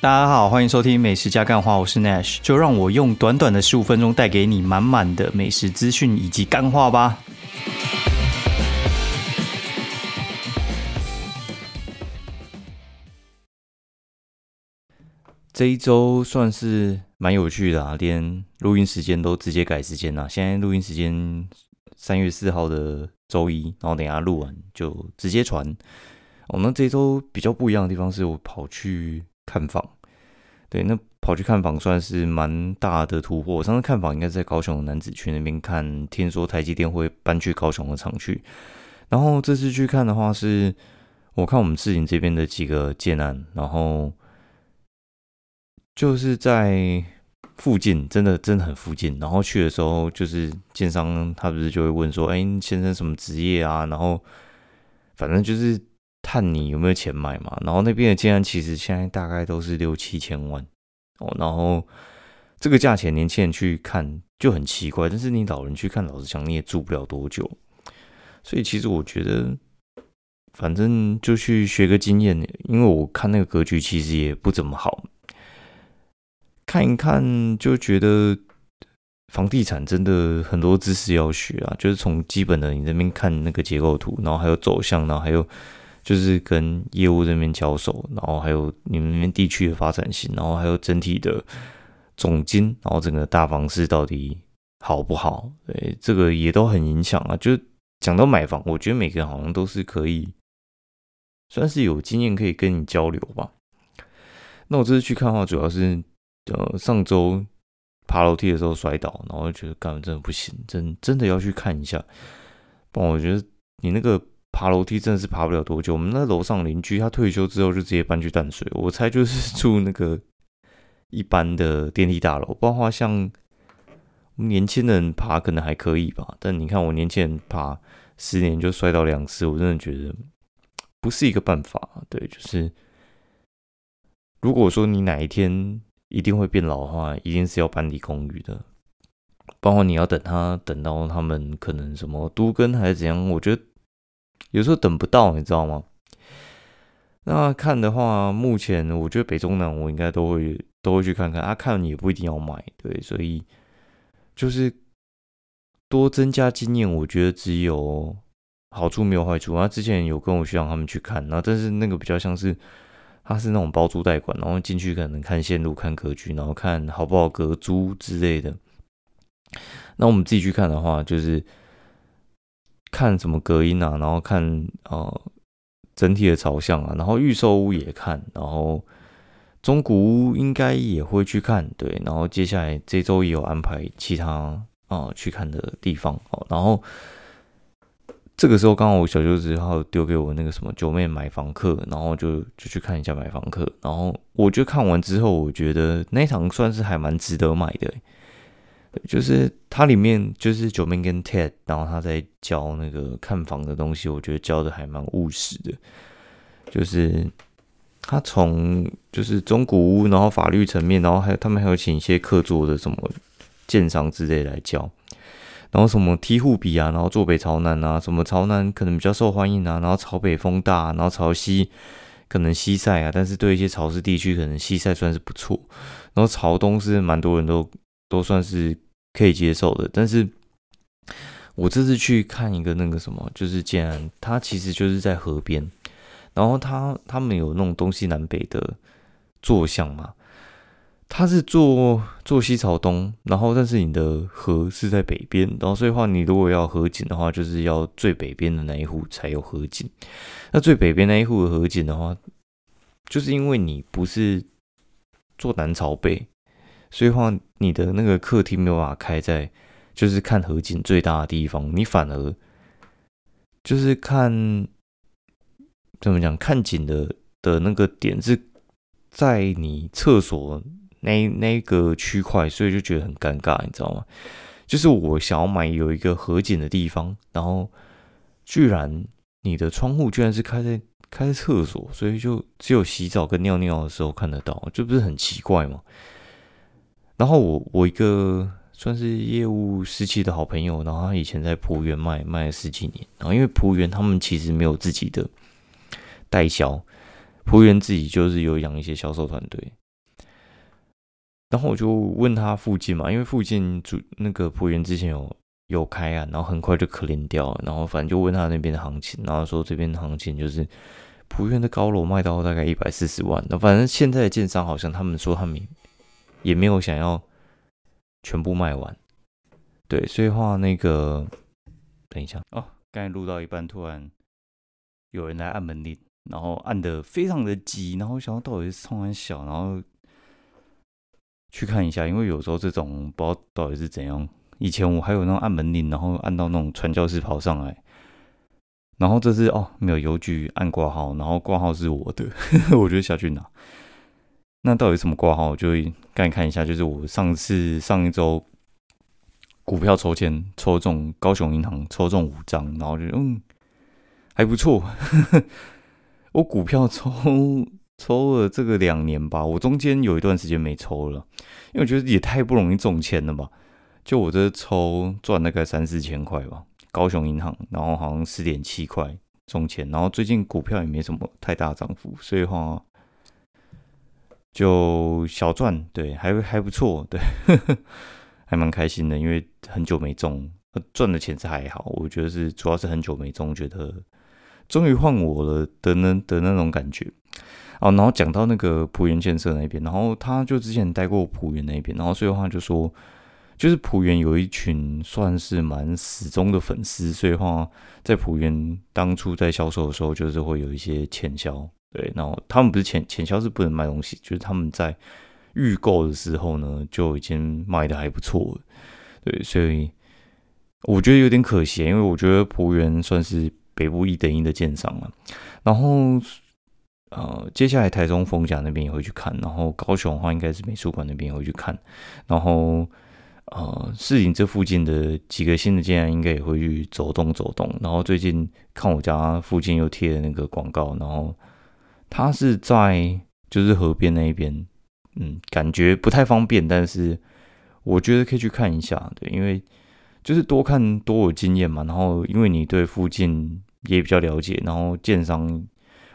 大家好，欢迎收听美食加干话，我是 Nash，就让我用短短的十五分钟带给你满满的美食资讯以及干话吧。这一周算是蛮有趣的啊，连录音时间都直接改时间了。现在录音时间三月四号的周一，然后等下录完就直接传。哦，那这周比较不一样的地方是我跑去看房，对，那跑去看房算是蛮大的突破。我上次看房应该在高雄男子区那边看，听说台积电会搬去高雄的厂区，然后这次去看的话，是我看我们市营这边的几个建案，然后。就是在附近，真的真的很附近。然后去的时候，就是建商他不是就会问说：“哎，先生什么职业啊？”然后反正就是看你有没有钱买嘛。然后那边的建安其实现在大概都是六七千万哦。然后这个价钱，年轻人去看就很奇怪，但是你老人去看，老实讲你也住不了多久。所以其实我觉得，反正就去学个经验，因为我看那个格局其实也不怎么好。看一看就觉得房地产真的很多知识要学啊，就是从基本的你那边看那个结构图，然后还有走向，然后还有就是跟业务这边交手，然后还有你们那边地区的发展性，然后还有整体的总金，然后整个大房市到底好不好？对，这个也都很影响啊。就讲到买房，我觉得每个人好像都是可以算是有经验可以跟你交流吧。那我这次去看的话，主要是。呃，上周爬楼梯的时候摔倒，然后觉得干真的不行，真真的要去看一下。不我觉得你那个爬楼梯真的是爬不了多久。我们那楼上邻居他退休之后就直接搬去淡水，我猜就是住那个 一般的电梯大楼。包括，像年轻人爬可能还可以吧，但你看我年轻人爬十年就摔倒两次，我真的觉得不是一个办法。对，就是如果说你哪一天。一定会变老的话，一定是要搬离公寓的。包括你要等他等到他们可能什么都根还是怎样，我觉得有时候等不到，你知道吗？那看的话，目前我觉得北中南我应该都会都会去看看啊，看也不一定要买，对，所以就是多增加经验，我觉得只有好处没有坏处。啊，之前有跟我学长他们去看，那但是那个比较像是。它是那种包租代管，然后进去可能看线路、看格局，然后看好不好隔租之类的。那我们自己去看的话，就是看什么隔音啊，然后看呃整体的朝向啊，然后预售屋也看，然后中古屋应该也会去看，对。然后接下来这周也有安排其他啊去看的地方哦，然后。这个时候刚好我小舅子他丢给我那个什么九妹买房课，然后就就去看一下买房课，然后我就看完之后，我觉得那场算是还蛮值得买的，就是它里面就是九妹跟 Ted，然后他在教那个看房的东西，我觉得教的还蛮务实的，就是他从就是中古屋，然后法律层面，然后还有他们还有请一些客座的什么建商之类来教。然后什么梯户比啊，然后坐北朝南啊，什么朝南可能比较受欢迎啊，然后朝北风大，然后朝西可能西晒啊，但是对一些潮湿地区可能西晒算是不错，然后朝东是蛮多人都都算是可以接受的，但是我这次去看一个那个什么，就是既然它其实就是在河边，然后它他们有那种东西南北的坐向嘛。它是坐坐西朝东，然后但是你的河是在北边，然后所以话你如果要河景的话，就是要最北边的那一户才有河景。那最北边那一户的河景的话，就是因为你不是坐南朝北，所以话你的那个客厅没有办法开在就是看河景最大的地方，你反而就是看怎么讲看景的的那个点是在你厕所。那那个区块，所以就觉得很尴尬，你知道吗？就是我想要买有一个河景的地方，然后居然你的窗户居然是开在开在厕所，所以就只有洗澡跟尿尿的时候看得到，这不是很奇怪吗？然后我我一个算是业务时期的好朋友，然后他以前在浦园卖卖了十几年，然后因为浦园他们其实没有自己的代销，浦园自己就是有养一些销售团队。然后我就问他附近嘛，因为附近主那个仆员之前有有开啊，然后很快就可怜掉了。然后反正就问他那边的行情，然后说这边的行情就是仆员的高楼卖到大概一百四十万。那反正现在的建商好像他们说他们也没有想要全部卖完。对，所以话那个等一下哦，刚才录到一半，突然有人来按门铃，然后按的非常的急，然后想到到底是冲很小，然后。去看一下，因为有时候这种不知道到底是怎样。以前我还有那种按门铃，然后按到那种传教士跑上来，然后这是哦没有邮局按挂号，然后挂号是我的，我就下去拿。那到底什么挂号？我就赶看一下，就是我上次上一周股票抽签抽中高雄银行抽中五张，然后就嗯还不错，我股票抽。抽了这个两年吧，我中间有一段时间没抽了，因为我觉得也太不容易中签了吧。就我这抽赚大概三四千块吧，高雄银行，然后好像四点七块中签，然后最近股票也没什么太大涨幅，所以话就小赚，对，还还不错，对，还蛮开心的，因为很久没中，赚的钱是还好，我觉得是主要是很久没中，觉得终于换我了的那的那种感觉。哦，然后讲到那个浦原建设那边，然后他就之前待过浦原那边，然后所以的话就说，就是浦原有一群算是蛮死忠的粉丝，所以的话在浦原当初在销售的时候，就是会有一些潜销，对，然后他们不是潜潜销是不能卖东西，就是他们在预购的时候呢就已经卖的还不错，对，所以我觉得有点可惜，因为我觉得浦原算是北部一等一的建商了，然后。呃，接下来台中丰甲那边也会去看，然后高雄的话应该是美术馆那边也会去看，然后呃，市井这附近的几个新的建案应该也会去走动走动。然后最近看我家附近又贴了那个广告，然后它是在就是河边那一边，嗯，感觉不太方便，但是我觉得可以去看一下，对，因为就是多看多有经验嘛，然后因为你对附近也比较了解，然后建商。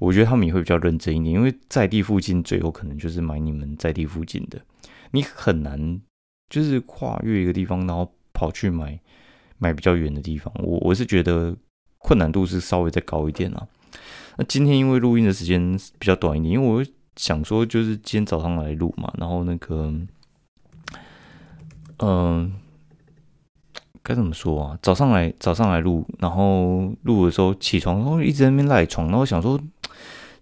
我觉得他们也会比较认真一点，因为在地附近最有可能就是买你们在地附近的，你很难就是跨越一个地方，然后跑去买买比较远的地方。我我是觉得困难度是稍微再高一点啊。那今天因为录音的时间比较短一点，因为我想说就是今天早上来录嘛，然后那个嗯。该怎么说啊？早上来早上来录，然后录的时候起床，然后一直在那边赖床，然后想说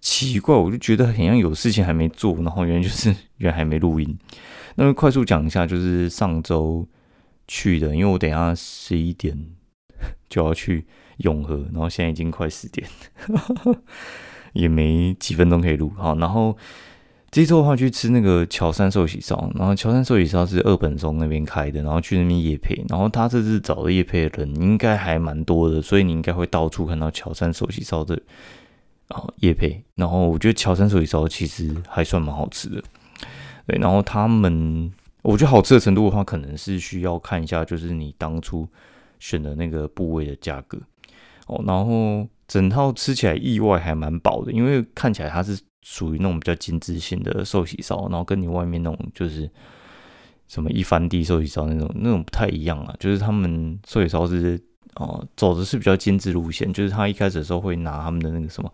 奇怪，我就觉得好像有事情还没做，然后原来就是原来还没录音。那么快速讲一下，就是上周去的，因为我等下十一点就要去永和，然后现在已经快十点，也没几分钟可以录好，然后。这周的话去吃那个乔山寿喜烧，然后乔山寿喜烧是二本松那边开的，然后去那边夜配，然后他这次找的夜配的人应该还蛮多的，所以你应该会到处看到乔山寿喜烧的啊夜配。然后我觉得乔山寿喜烧其实还算蛮好吃的，对。然后他们我觉得好吃的程度的话，可能是需要看一下，就是你当初选的那个部位的价格哦。然后整套吃起来意外还蛮饱的，因为看起来它是。属于那种比较精致性的寿喜烧，然后跟你外面那种就是什么一番地寿喜烧那种那种不太一样啊。就是他们寿喜烧是哦走的是比较精致路线，就是他一开始的时候会拿他们的那个什么，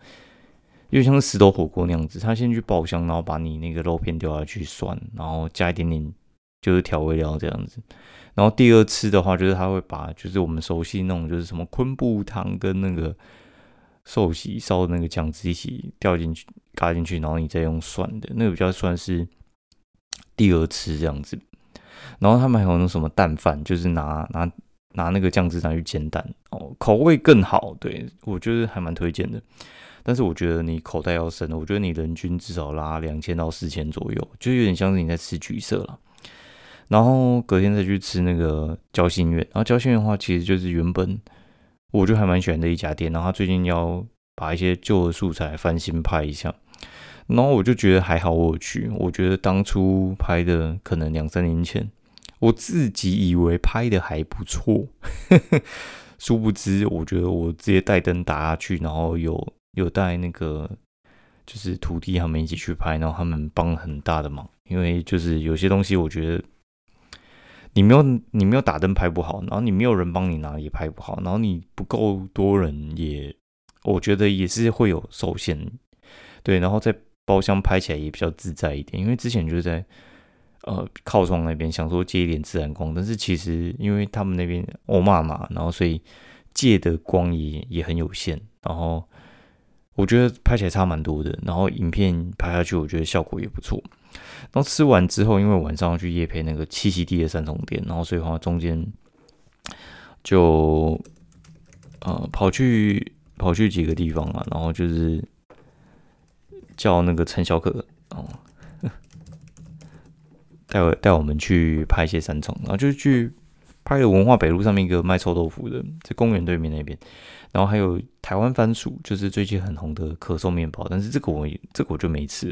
因为像石头火锅那样子，他先去爆香，然后把你那个肉片丢下去涮，然后加一点点就是调味料这样子。然后第二次的话，就是他会把就是我们熟悉那种就是什么昆布汤跟那个。寿喜烧的那个酱汁一起掉进去、嘎进去，然后你再用蒜的，那个比较算是第二次这样子。然后他们还有那什么蛋饭，就是拿拿拿那个酱汁拿去煎蛋哦，口味更好。对我觉得还蛮推荐的。但是我觉得你口袋要深，我觉得你人均至少拉两千到四千左右，就有点像是你在吃橘色了。然后隔天再去吃那个交心苑，然后交心苑的话，其实就是原本。我就还蛮喜欢的一家店，然后他最近要把一些旧的素材翻新拍一下，然后我就觉得还好我去，我觉得当初拍的可能两三年前，我自己以为拍的还不错，殊不知我觉得我直接带灯打下去，然后有有带那个就是徒弟他们一起去拍，然后他们帮很大的忙，因为就是有些东西，我觉得你没有你没有打灯拍不好，然后你没有人帮你拿也拍不好，然后你不够多人也，我觉得也是会有受限。对，然后在包厢拍起来也比较自在一点，因为之前就是在呃靠窗那边想说借一点自然光，但是其实因为他们那边欧骂嘛，然后所以借的光也也很有限，然后。我觉得拍起来差蛮多的，然后影片拍下去，我觉得效果也不错。然后吃完之后，因为晚上要去夜配那个栖息地的三重店，然后所以话中间就呃跑去跑去几个地方嘛，然后就是叫那个陈小可哦 带我带我们去拍一些三重，然后就去还有文化北路上面一个卖臭豆腐的，在公园对面那边。然后还有台湾番薯，就是最近很红的可颂面包，但是这个我这个我就没吃。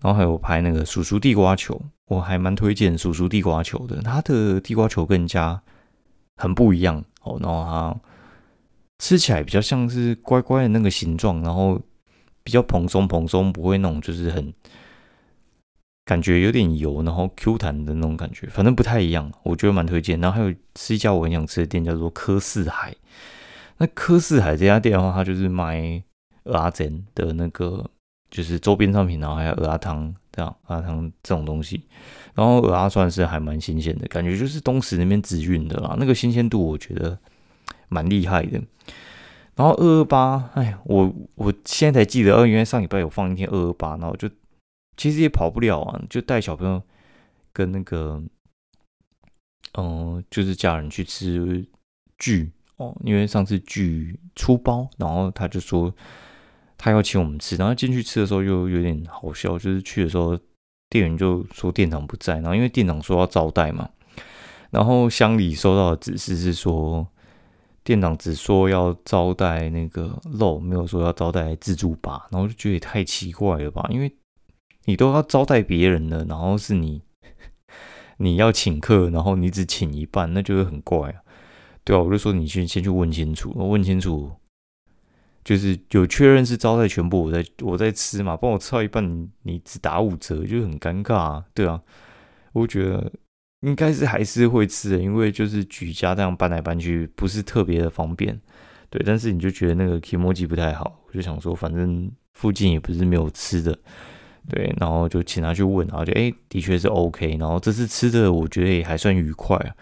然后还有拍那个叔叔地瓜球，我还蛮推荐叔叔地瓜球的，它的地瓜球更加很不一样哦。然后它吃起来比较像是乖乖的那个形状，然后比较蓬松蓬松，不会那种就是很感觉有点油，然后 Q 弹的那种感觉，反正不太一样，我觉得蛮推荐。然后还有吃一家我很想吃的店，叫做科四海。那科四海这家店的话，它就是卖鹅阿珍的那个，就是周边商品，然后还有鹅阿汤这样，鹅阿汤这种东西。然后鹅阿算是还蛮新鲜的，感觉就是东石那边直运的啦，那个新鲜度我觉得蛮厉害的。然后二二八，哎，我我现在才记得，二原来上礼拜有放一天二二八，然后就其实也跑不了啊，就带小朋友跟那个，嗯，就是家人去吃聚。哦，因为上次聚出包，然后他就说他要请我们吃，然后进去吃的时候又有点好笑，就是去的时候店员就说店长不在，然后因为店长说要招待嘛，然后乡里收到的指示是说店长只说要招待那个肉，没有说要招待自助吧，然后就觉得也太奇怪了吧，因为你都要招待别人了，然后是你 你要请客，然后你只请一半，那就会很怪啊。对啊，我就说你先先去问清楚，问清楚，就是有确认是招待全部，我在我在吃嘛，帮我吃到一半，你只打五折，就很尴尬啊。对啊，我觉得应该是还是会吃的，因为就是举家这样搬来搬去不是特别的方便。对，但是你就觉得那个 Kimoji 不太好，我就想说，反正附近也不是没有吃的，对，然后就请他去问，然后就哎，的确是 OK，然后这次吃的我觉得也还算愉快啊。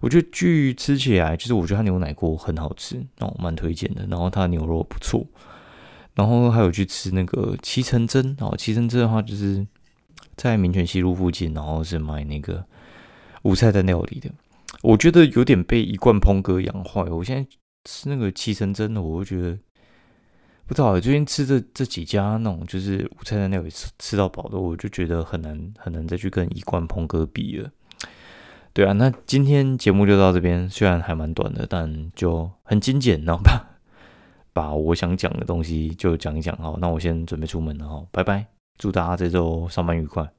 我觉得巨吃起来，就是我觉得他牛奶锅很好吃，哦，蛮推荐的。然后它牛肉不错，然后还有去吃那个七成真，哦，七成真的话就是在民权西路附近，然后是卖那个五菜单料理的。我觉得有点被一贯烹哥养坏。我现在吃那个七成真的，我就觉得不知道。最近吃这这几家那种就是五菜单料理吃到饱的，我就觉得很难很难再去跟一贯烹哥比了。对啊，那今天节目就到这边，虽然还蛮短的，但就很精简，然后把 把我想讲的东西就讲一讲。哦，那我先准备出门了哈，拜拜，祝大家这周上班愉快。